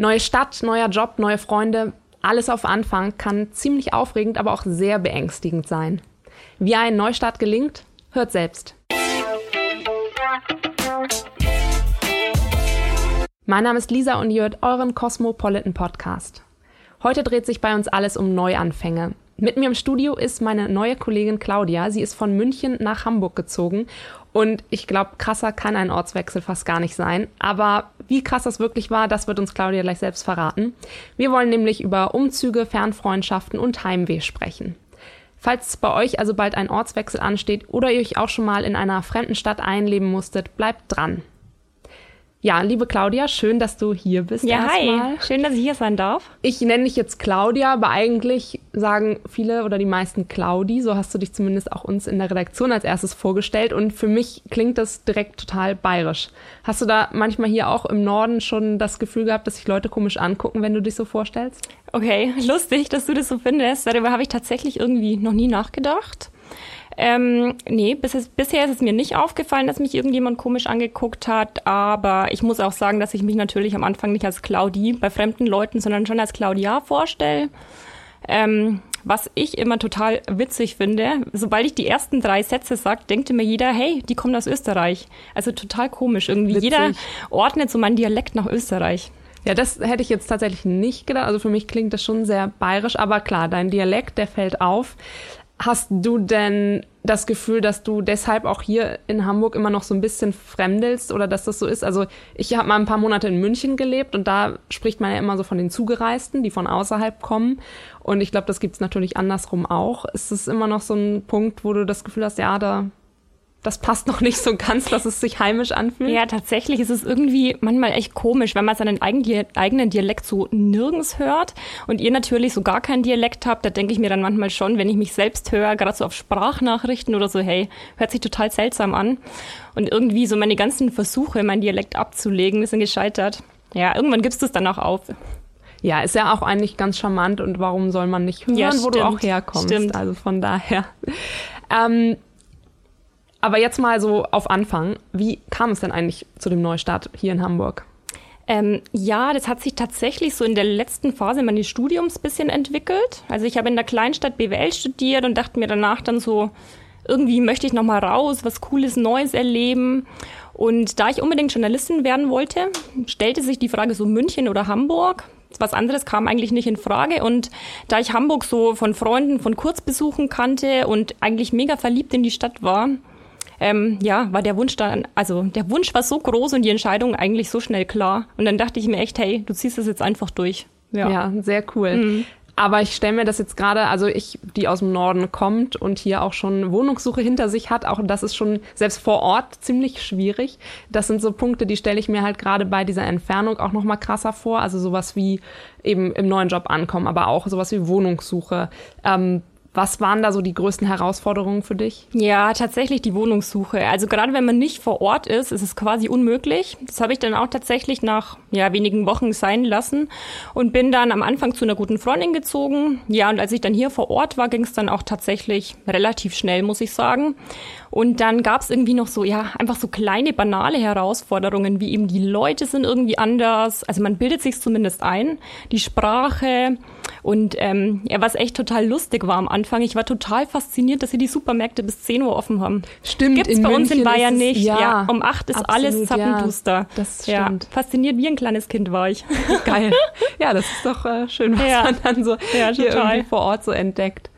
Neue Stadt, neuer Job, neue Freunde, alles auf Anfang kann ziemlich aufregend, aber auch sehr beängstigend sein. Wie ein Neustart gelingt, hört selbst. Mein Name ist Lisa und ihr hört euren Cosmopolitan Podcast. Heute dreht sich bei uns alles um Neuanfänge. Mit mir im Studio ist meine neue Kollegin Claudia. Sie ist von München nach Hamburg gezogen. Und ich glaube, krasser kann ein Ortswechsel fast gar nicht sein. Aber wie krass das wirklich war, das wird uns Claudia gleich selbst verraten. Wir wollen nämlich über Umzüge, Fernfreundschaften und Heimweh sprechen. Falls bei euch also bald ein Ortswechsel ansteht oder ihr euch auch schon mal in einer fremden Stadt einleben musstet, bleibt dran. Ja, liebe Claudia, schön, dass du hier bist. Ja, hi. Schön, dass ich hier sein darf. Ich nenne dich jetzt Claudia, aber eigentlich sagen viele oder die meisten Claudi. So hast du dich zumindest auch uns in der Redaktion als erstes vorgestellt. Und für mich klingt das direkt total bayerisch. Hast du da manchmal hier auch im Norden schon das Gefühl gehabt, dass sich Leute komisch angucken, wenn du dich so vorstellst? Okay, lustig, dass du das so findest. Darüber habe ich tatsächlich irgendwie noch nie nachgedacht. Ähm, nee, bis bisher ist es mir nicht aufgefallen, dass mich irgendjemand komisch angeguckt hat, aber ich muss auch sagen, dass ich mich natürlich am Anfang nicht als Claudie bei fremden Leuten, sondern schon als Claudia vorstelle. Ähm, was ich immer total witzig finde, sobald ich die ersten drei Sätze sage, denkt mir jeder, hey, die kommt aus Österreich. Also total komisch. Irgendwie witzig. jeder ordnet so meinen Dialekt nach Österreich. Ja, das hätte ich jetzt tatsächlich nicht gedacht. Also für mich klingt das schon sehr bayerisch, aber klar, dein Dialekt, der fällt auf. Hast du denn das Gefühl, dass du deshalb auch hier in Hamburg immer noch so ein bisschen fremdelst oder dass das so ist? Also ich habe mal ein paar Monate in München gelebt und da spricht man ja immer so von den Zugereisten, die von außerhalb kommen. Und ich glaube, das gibt's natürlich andersrum auch. Ist es immer noch so ein Punkt, wo du das Gefühl hast, ja, da das passt noch nicht so ganz, dass es sich heimisch anfühlt. Ja, tatsächlich ist es irgendwie manchmal echt komisch, wenn man seinen eigenen Dialekt so nirgends hört und ihr natürlich so gar keinen Dialekt habt, da denke ich mir dann manchmal schon, wenn ich mich selbst höre, gerade so auf Sprachnachrichten oder so, hey, hört sich total seltsam an. Und irgendwie so meine ganzen Versuche, meinen Dialekt abzulegen, sind gescheitert. Ja, irgendwann gibst du es dann auch auf. Ja, ist ja auch eigentlich ganz charmant und warum soll man nicht hören, ja, wo du auch herkommst? Stimmt. Also von daher. Ähm, aber jetzt mal so auf Anfang. Wie kam es denn eigentlich zu dem Neustart hier in Hamburg? Ähm, ja, das hat sich tatsächlich so in der letzten Phase meines Studiums bisschen entwickelt. Also ich habe in der Kleinstadt BWL studiert und dachte mir danach dann so, irgendwie möchte ich noch mal raus, was Cooles, Neues erleben. Und da ich unbedingt Journalistin werden wollte, stellte sich die Frage so München oder Hamburg. Was anderes kam eigentlich nicht in Frage. Und da ich Hamburg so von Freunden von Kurzbesuchen kannte und eigentlich mega verliebt in die Stadt war, ähm, ja, war der Wunsch dann, also der Wunsch war so groß und die Entscheidung eigentlich so schnell klar. Und dann dachte ich mir echt, hey, du ziehst das jetzt einfach durch. Ja, ja sehr cool. Mhm. Aber ich stelle mir das jetzt gerade, also ich, die aus dem Norden kommt und hier auch schon Wohnungssuche hinter sich hat, auch das ist schon selbst vor Ort ziemlich schwierig. Das sind so Punkte, die stelle ich mir halt gerade bei dieser Entfernung auch noch mal krasser vor. Also sowas wie eben im neuen Job ankommen, aber auch sowas wie Wohnungssuche. Ähm, was waren da so die größten Herausforderungen für dich? Ja, tatsächlich die Wohnungssuche. Also gerade wenn man nicht vor Ort ist, ist es quasi unmöglich. Das habe ich dann auch tatsächlich nach ja, wenigen Wochen sein lassen und bin dann am Anfang zu einer guten Freundin gezogen. Ja, und als ich dann hier vor Ort war, ging es dann auch tatsächlich relativ schnell, muss ich sagen. Und dann gab es irgendwie noch so, ja, einfach so kleine, banale Herausforderungen, wie eben die Leute sind irgendwie anders. Also man bildet sich zumindest ein. Die Sprache und ähm, ja, was echt total lustig war am Anfang, ich war total fasziniert, dass sie die Supermärkte bis 10 Uhr offen haben. Stimmt. Gibt's bei München uns in Bayern es, nicht. Ja, ja, um 8 ist absolut, alles zappenduster. Ja, das stimmt. Ja, fasziniert wie ein kleines Kind war ich. Geil. Ja, das ist doch äh, schön, was man dann so hier irgendwie vor Ort so entdeckt.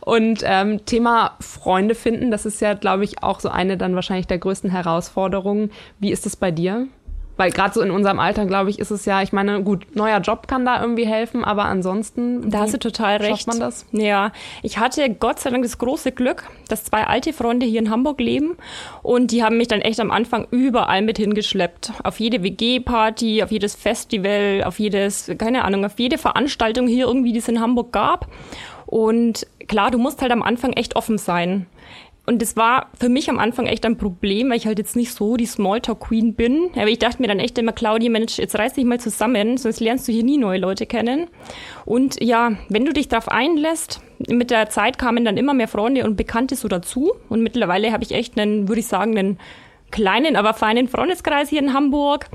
Und ähm, Thema Freunde finden, das ist ja, glaube ich, auch so eine dann wahrscheinlich der größten Herausforderungen. Wie ist es bei dir? Weil gerade so in unserem Alter, glaube ich, ist es ja, ich meine, gut, neuer Job kann da irgendwie helfen, aber ansonsten. Da hast du total recht. Schafft man das? Ja, ich hatte Gott sei Dank das große Glück, dass zwei alte Freunde hier in Hamburg leben und die haben mich dann echt am Anfang überall mit hingeschleppt. Auf jede WG-Party, auf jedes Festival, auf jedes, keine Ahnung, auf jede Veranstaltung hier irgendwie, die es in Hamburg gab. Und klar, du musst halt am Anfang echt offen sein. Und das war für mich am Anfang echt ein Problem, weil ich halt jetzt nicht so die Smalltalk-Queen bin. Aber ich dachte mir dann echt immer, Claudia, Mensch, jetzt reiß dich mal zusammen, sonst lernst du hier nie neue Leute kennen. Und ja, wenn du dich darauf einlässt, mit der Zeit kamen dann immer mehr Freunde und Bekannte so dazu. Und mittlerweile habe ich echt einen, würde ich sagen, einen kleinen, aber feinen Freundeskreis hier in Hamburg.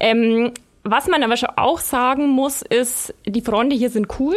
Ähm, was man aber schon auch sagen muss, ist, die Freunde hier sind cool,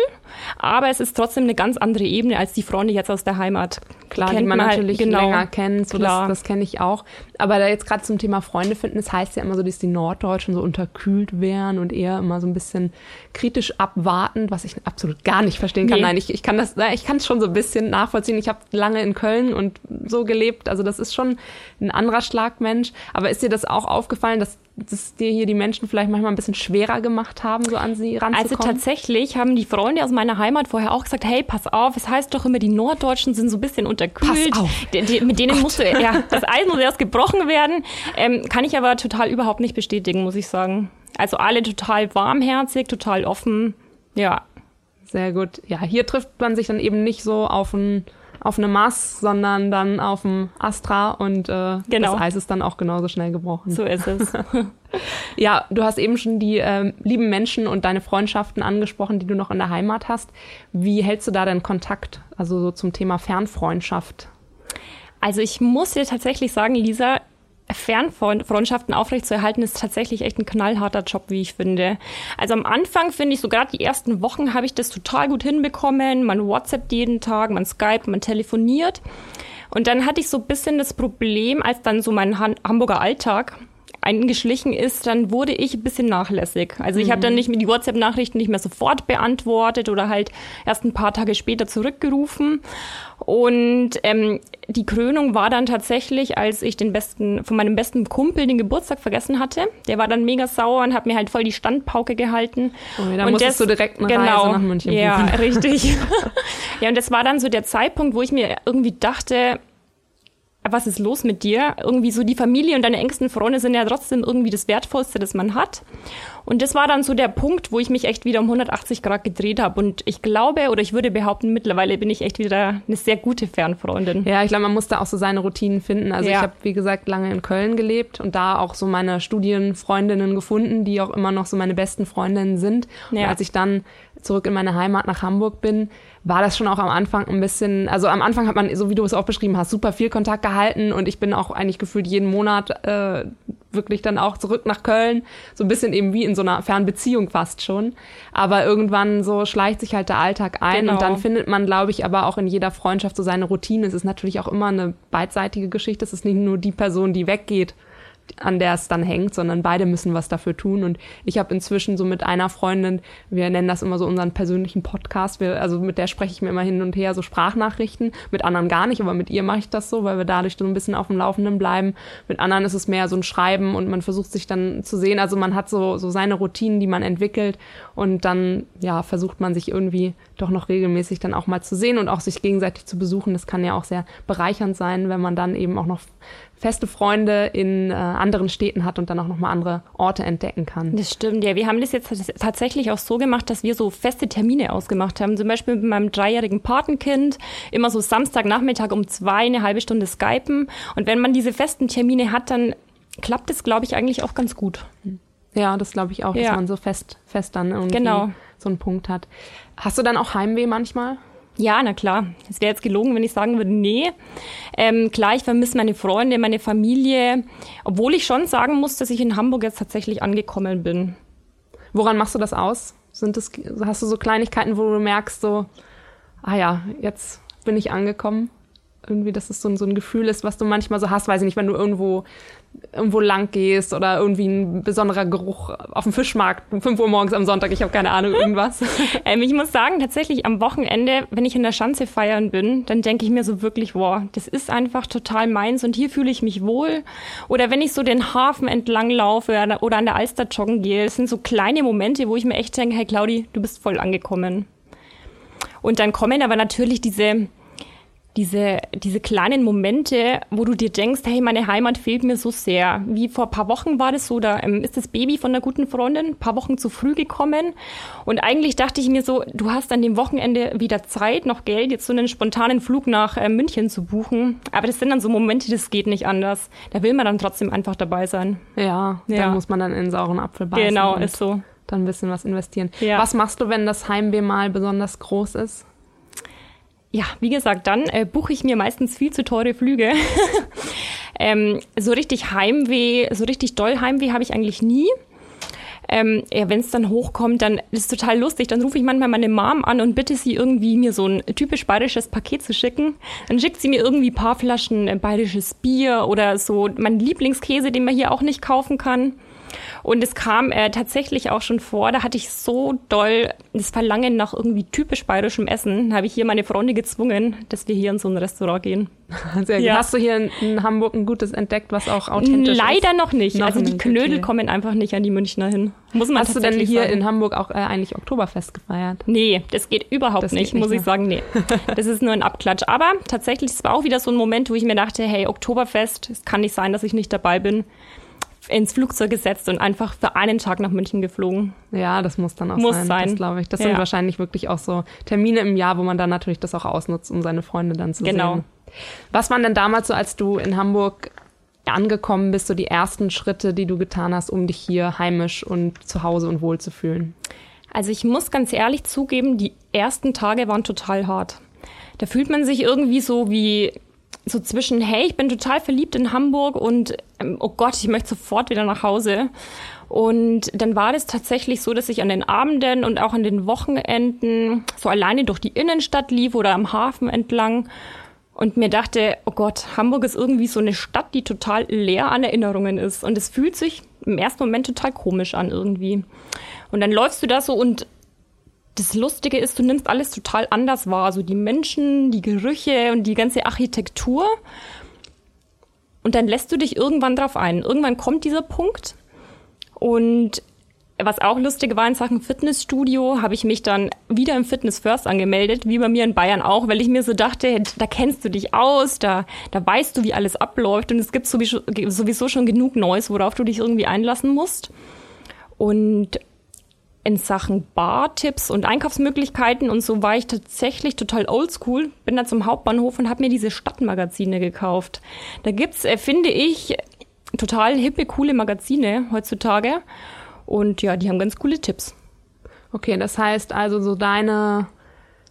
aber es ist trotzdem eine ganz andere Ebene als die Freunde jetzt aus der Heimat. Klar, die, die man, man halt, natürlich genau, länger kennt, so das, das kenne ich auch. Aber da jetzt gerade zum Thema Freunde finden, es heißt ja immer so, dass die Norddeutschen so unterkühlt wären und eher immer so ein bisschen kritisch abwartend, was ich absolut gar nicht verstehen kann. Nee. Nein, ich, ich kann das, ich kann es schon so ein bisschen nachvollziehen. Ich habe lange in Köln und so gelebt, also das ist schon ein anderer Schlagmensch. Aber ist dir das auch aufgefallen, dass dass dir hier die Menschen vielleicht manchmal ein bisschen schwerer gemacht haben, so an sie ranzukommen? Also tatsächlich haben die Freunde aus meiner Heimat vorher auch gesagt, hey, pass auf, es heißt doch immer, die Norddeutschen sind so ein bisschen unterkühlt. Pass auf. Die, die, mit denen oh musst du, ja, das Eis muss erst gebrochen werden. Ähm, kann ich aber total überhaupt nicht bestätigen, muss ich sagen. Also alle total warmherzig, total offen, ja. Sehr gut. Ja, hier trifft man sich dann eben nicht so auf ein auf eine Mass, sondern dann auf dem Astra und äh, genau. das Eis ist dann auch genauso schnell gebrochen. So ist es. ja, du hast eben schon die äh, lieben Menschen und deine Freundschaften angesprochen, die du noch in der Heimat hast. Wie hältst du da denn Kontakt? Also so zum Thema Fernfreundschaft? Also ich muss dir tatsächlich sagen, Lisa, Fernfreundschaften aufrechtzuerhalten, ist tatsächlich echt ein knallharter Job, wie ich finde. Also am Anfang finde ich, so gerade die ersten Wochen habe ich das total gut hinbekommen. Man WhatsAppt jeden Tag, man Skype, man telefoniert. Und dann hatte ich so ein bisschen das Problem, als dann so mein Hamburger Alltag eingeschlichen ist, dann wurde ich ein bisschen nachlässig. Also ich mhm. habe dann nicht mehr die WhatsApp-Nachrichten nicht mehr sofort beantwortet oder halt erst ein paar Tage später zurückgerufen. Und ähm, die Krönung war dann tatsächlich, als ich den besten, von meinem besten Kumpel den Geburtstag vergessen hatte. Der war dann mega sauer und hat mir halt voll die Standpauke gehalten. Oh, da und musstest das, du direkt eine genau, Reise nach München Ja, richtig. ja, und das war dann so der Zeitpunkt, wo ich mir irgendwie dachte, was ist los mit dir? Irgendwie so die Familie und deine engsten Freunde sind ja trotzdem irgendwie das Wertvollste, das man hat. Und das war dann so der Punkt, wo ich mich echt wieder um 180 Grad gedreht habe. Und ich glaube oder ich würde behaupten, mittlerweile bin ich echt wieder eine sehr gute Fernfreundin. Ja, ich glaube, man muss da auch so seine Routinen finden. Also ja. ich habe, wie gesagt, lange in Köln gelebt und da auch so meine Studienfreundinnen gefunden, die auch immer noch so meine besten Freundinnen sind. Ja. Und als ich dann zurück in meine Heimat nach Hamburg bin, war das schon auch am Anfang ein bisschen, also am Anfang hat man, so wie du es auch beschrieben hast, super viel Kontakt gehalten und ich bin auch eigentlich gefühlt jeden Monat äh, wirklich dann auch zurück nach Köln, so ein bisschen eben wie in so einer Fernbeziehung fast schon. Aber irgendwann so schleicht sich halt der Alltag ein genau. und dann findet man, glaube ich, aber auch in jeder Freundschaft so seine Routine. Es ist natürlich auch immer eine beidseitige Geschichte. Es ist nicht nur die Person, die weggeht, an der es dann hängt, sondern beide müssen was dafür tun. Und ich habe inzwischen so mit einer Freundin, wir nennen das immer so unseren persönlichen Podcast, wir, also mit der spreche ich mir immer hin und her so Sprachnachrichten, mit anderen gar nicht, aber mit ihr mache ich das so, weil wir dadurch so ein bisschen auf dem Laufenden bleiben. Mit anderen ist es mehr so ein Schreiben und man versucht sich dann zu sehen. Also man hat so, so seine Routinen, die man entwickelt und dann ja versucht man sich irgendwie doch noch regelmäßig dann auch mal zu sehen und auch sich gegenseitig zu besuchen. Das kann ja auch sehr bereichernd sein, wenn man dann eben auch noch feste Freunde in äh, anderen Städten hat und dann auch nochmal andere Orte entdecken kann. Das stimmt, ja. Wir haben das jetzt tatsächlich auch so gemacht, dass wir so feste Termine ausgemacht haben. Zum Beispiel mit meinem dreijährigen Patenkind immer so Samstagnachmittag um zwei eine halbe Stunde skypen. Und wenn man diese festen Termine hat, dann klappt es, glaube ich, eigentlich auch ganz gut. Ja, das glaube ich auch, ja. dass man so fest, fest dann irgendwie genau. so einen Punkt hat. Hast du dann auch Heimweh manchmal? Ja, na klar. Es wäre jetzt gelogen, wenn ich sagen würde, nee. Ähm, klar, ich vermisse meine Freunde, meine Familie, obwohl ich schon sagen muss, dass ich in Hamburg jetzt tatsächlich angekommen bin. Woran machst du das aus? Sind das, hast du so Kleinigkeiten, wo du merkst, so, ah ja, jetzt bin ich angekommen? Irgendwie, dass es so, so ein Gefühl ist, was du manchmal so hast, weiß ich nicht, wenn du irgendwo irgendwo lang gehst oder irgendwie ein besonderer Geruch auf dem Fischmarkt um 5 Uhr morgens am Sonntag, ich habe keine Ahnung, irgendwas. ähm, ich muss sagen, tatsächlich am Wochenende, wenn ich in der Schanze feiern bin, dann denke ich mir so wirklich, wow, das ist einfach total meins und hier fühle ich mich wohl. Oder wenn ich so den Hafen entlang laufe oder an der Alster joggen gehe, es sind so kleine Momente, wo ich mir echt denke, hey Claudi, du bist voll angekommen. Und dann kommen aber natürlich diese diese, diese kleinen Momente, wo du dir denkst, hey, meine Heimat fehlt mir so sehr. Wie vor ein paar Wochen war das so, da ähm, ist das Baby von einer guten Freundin ein paar Wochen zu früh gekommen. Und eigentlich dachte ich mir so, du hast an dem Wochenende wieder Zeit, noch Geld, jetzt so einen spontanen Flug nach äh, München zu buchen. Aber das sind dann so Momente, das geht nicht anders. Da will man dann trotzdem einfach dabei sein. Ja, ja. da muss man dann in den sauren Apfel beißen. Genau, ist so. Dann ein bisschen was investieren. Ja. Was machst du, wenn das Heimweh mal besonders groß ist? Ja, wie gesagt, dann äh, buche ich mir meistens viel zu teure Flüge. ähm, so richtig Heimweh, so richtig doll Heimweh habe ich eigentlich nie. ähm, ja, wenn es dann hochkommt, dann ist es total lustig. Dann rufe ich manchmal meine Mom an und bitte sie irgendwie mir so ein typisch bayerisches Paket zu schicken. Dann schickt sie mir irgendwie ein paar Flaschen äh, bayerisches Bier oder so mein Lieblingskäse, den man hier auch nicht kaufen kann. Und es kam äh, tatsächlich auch schon vor, da hatte ich so doll das Verlangen nach irgendwie typisch bayerischem Essen, habe ich hier meine Freunde gezwungen, dass wir hier in so ein Restaurant gehen. Sehr ja. Hast du hier in, in, Hamburg ein gutes entdeckt, was auch authentisch Leider ist? Leider noch nicht. Noch also die Knödel okay. kommen einfach nicht an die Münchner hin. Muss man Hast du denn hier sagen. in Hamburg auch äh, eigentlich Oktoberfest gefeiert? Nee, das geht überhaupt das nicht, geht muss nicht, ich sagen. Nee, das ist nur ein Abklatsch. Aber tatsächlich, es war auch wieder so ein Moment, wo ich mir dachte, hey, Oktoberfest, es kann nicht sein, dass ich nicht dabei bin ins Flugzeug gesetzt und einfach für einen Tag nach München geflogen. Ja, das muss dann auch muss sein. sein. Das glaube ich. Das ja. sind wahrscheinlich wirklich auch so Termine im Jahr, wo man dann natürlich das auch ausnutzt, um seine Freunde dann zu genau. sehen. Was waren denn damals so, als du in Hamburg angekommen bist, so die ersten Schritte, die du getan hast, um dich hier heimisch und zu Hause und wohl zu fühlen? Also ich muss ganz ehrlich zugeben, die ersten Tage waren total hart. Da fühlt man sich irgendwie so wie so zwischen, hey, ich bin total verliebt in Hamburg und ähm, oh Gott, ich möchte sofort wieder nach Hause. Und dann war es tatsächlich so, dass ich an den Abenden und auch an den Wochenenden so alleine durch die Innenstadt lief oder am Hafen entlang und mir dachte, oh Gott, Hamburg ist irgendwie so eine Stadt, die total leer an Erinnerungen ist. Und es fühlt sich im ersten Moment total komisch an irgendwie. Und dann läufst du da so und das Lustige ist, du nimmst alles total anders wahr. So die Menschen, die Gerüche und die ganze Architektur. Und dann lässt du dich irgendwann drauf ein. Irgendwann kommt dieser Punkt. Und was auch lustig war in Sachen Fitnessstudio, habe ich mich dann wieder im Fitness First angemeldet, wie bei mir in Bayern auch, weil ich mir so dachte, da kennst du dich aus, da, da weißt du, wie alles abläuft und es gibt sowieso, sowieso schon genug Neues, worauf du dich irgendwie einlassen musst. Und in Sachen Bartipps und Einkaufsmöglichkeiten und so war ich tatsächlich total oldschool. Bin dann zum Hauptbahnhof und habe mir diese Stadtmagazine gekauft. Da gibt's, äh, finde ich, total hippe, coole Magazine heutzutage. Und ja, die haben ganz coole Tipps. Okay, das heißt also so deine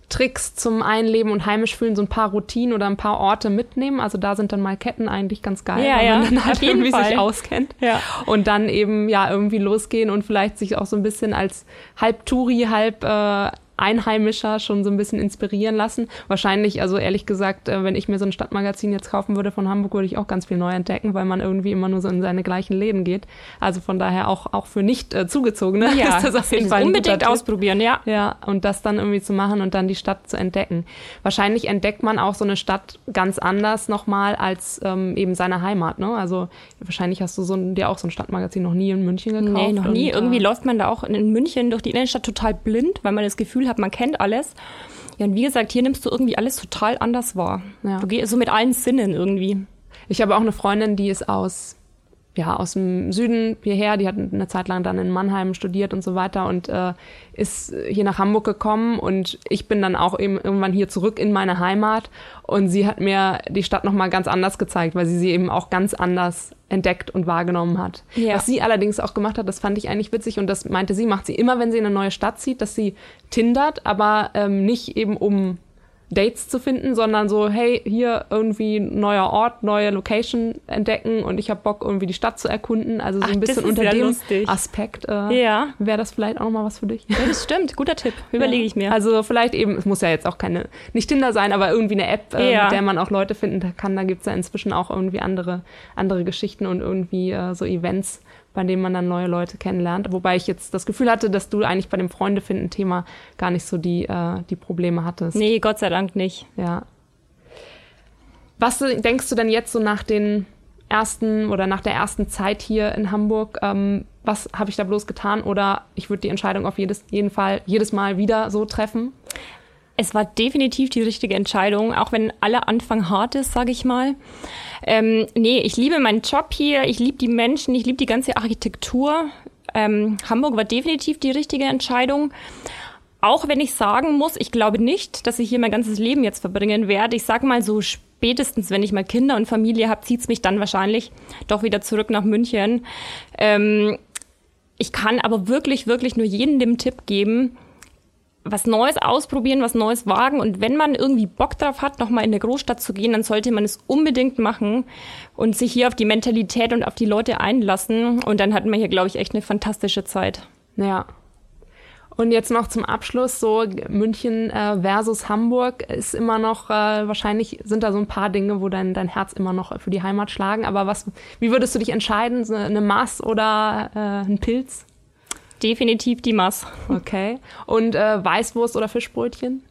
Tricks zum Einleben und heimisch fühlen, so ein paar Routinen oder ein paar Orte mitnehmen. Also da sind dann mal Ketten eigentlich ganz geil, ja, weil ja, man dann halt irgendwie Fall. sich auskennt. Ja. Und dann eben ja irgendwie losgehen und vielleicht sich auch so ein bisschen als halb Touri, halb äh, Einheimischer schon so ein bisschen inspirieren lassen. Wahrscheinlich, also ehrlich gesagt, äh, wenn ich mir so ein Stadtmagazin jetzt kaufen würde von Hamburg, würde ich auch ganz viel neu entdecken, weil man irgendwie immer nur so in seine gleichen Läden geht. Also von daher auch, auch für nicht äh, zugezogene ja, ist das auf jeden Fall unbedingt ausprobieren, ja. Ja, und das dann irgendwie zu machen und dann die Stadt zu entdecken. Wahrscheinlich entdeckt man auch so eine Stadt ganz anders nochmal als ähm, eben seine Heimat, ne? Also wahrscheinlich hast du so ein, dir auch so ein Stadtmagazin noch nie in München gekauft. Nee, noch nie. Und, Irgendwie äh, läuft man da auch in München durch die Innenstadt total blind, weil man das Gefühl hat, man kennt alles. Ja, und wie gesagt, hier nimmst du irgendwie alles total anders wahr. Ja. Du gehst so mit allen Sinnen irgendwie. Ich habe auch eine Freundin, die ist aus ja, aus dem Süden hierher, die hat eine Zeit lang dann in Mannheim studiert und so weiter und äh, ist hier nach Hamburg gekommen und ich bin dann auch eben irgendwann hier zurück in meine Heimat und sie hat mir die Stadt nochmal ganz anders gezeigt, weil sie sie eben auch ganz anders entdeckt und wahrgenommen hat. Ja. Was sie allerdings auch gemacht hat, das fand ich eigentlich witzig und das meinte sie, macht sie immer, wenn sie in eine neue Stadt zieht, dass sie tindert, aber ähm, nicht eben um Dates zu finden, sondern so, hey, hier irgendwie neuer Ort, neue Location entdecken und ich habe Bock, irgendwie die Stadt zu erkunden. Also so Ach, ein bisschen unter ja dem lustig. Aspekt. Äh, ja. Wäre das vielleicht auch nochmal was für dich? Ja, das stimmt. Guter Tipp. Überlege ich mir. Also vielleicht eben, es muss ja jetzt auch keine, nicht Tinder sein, aber irgendwie eine App, äh, ja. mit der man auch Leute finden kann. Da gibt's ja inzwischen auch irgendwie andere, andere Geschichten und irgendwie äh, so Events, bei dem man dann neue Leute kennenlernt. Wobei ich jetzt das Gefühl hatte, dass du eigentlich bei dem Freunde-Finden-Thema gar nicht so die, äh, die Probleme hattest. Nee, Gott sei Dank nicht. Ja. Was denkst du denn jetzt so nach den ersten oder nach der ersten Zeit hier in Hamburg? Ähm, was habe ich da bloß getan? Oder ich würde die Entscheidung auf jedes, jeden Fall jedes Mal wieder so treffen? Es war definitiv die richtige Entscheidung, auch wenn aller Anfang hart ist, sage ich mal. Ähm, nee, ich liebe meinen Job hier, ich liebe die Menschen, ich liebe die ganze Architektur. Ähm, Hamburg war definitiv die richtige Entscheidung. Auch wenn ich sagen muss, ich glaube nicht, dass ich hier mein ganzes Leben jetzt verbringen werde. Ich sag mal so spätestens, wenn ich mal Kinder und Familie habe, zieht's mich dann wahrscheinlich doch wieder zurück nach München. Ähm, ich kann aber wirklich, wirklich nur jedem den Tipp geben, was Neues ausprobieren, was Neues wagen. Und wenn man irgendwie Bock drauf hat, nochmal in eine Großstadt zu gehen, dann sollte man es unbedingt machen und sich hier auf die Mentalität und auf die Leute einlassen. Und dann hatten wir hier, glaube ich, echt eine fantastische Zeit. Ja, und jetzt noch zum Abschluss, so München äh, versus Hamburg ist immer noch, äh, wahrscheinlich sind da so ein paar Dinge, wo dein, dein Herz immer noch für die Heimat schlagen. Aber was, wie würdest du dich entscheiden? So eine Maß oder äh, ein Pilz? Definitiv die Maß. Okay. Und äh, Weißwurst oder Fischbrötchen?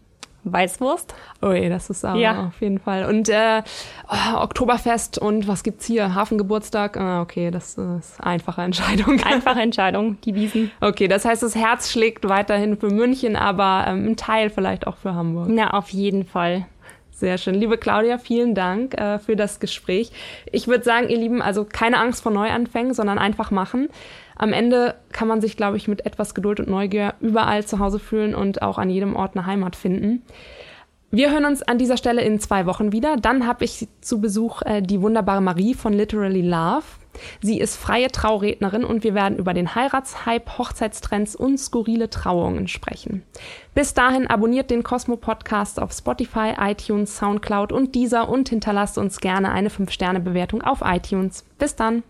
Weißwurst. Ui, das ist aber ja. auf jeden Fall. Und äh, oh, Oktoberfest und was gibt's hier? Hafengeburtstag? Ah, okay, das ist einfache Entscheidung. Einfache Entscheidung, die Wiesen. Okay, das heißt, das Herz schlägt weiterhin für München, aber ähm, ein Teil vielleicht auch für Hamburg. Na, auf jeden Fall. Sehr schön. Liebe Claudia, vielen Dank äh, für das Gespräch. Ich würde sagen, ihr Lieben, also keine Angst vor Neuanfängen, sondern einfach machen. Am Ende kann man sich, glaube ich, mit etwas Geduld und Neugier überall zu Hause fühlen und auch an jedem Ort eine Heimat finden. Wir hören uns an dieser Stelle in zwei Wochen wieder. Dann habe ich zu Besuch äh, die wunderbare Marie von Literally Love. Sie ist freie Traurednerin und wir werden über den Heiratshype, Hochzeitstrends und skurrile Trauungen sprechen. Bis dahin abonniert den Cosmo Podcast auf Spotify, iTunes, Soundcloud und dieser und hinterlasst uns gerne eine 5-Sterne-Bewertung auf iTunes. Bis dann!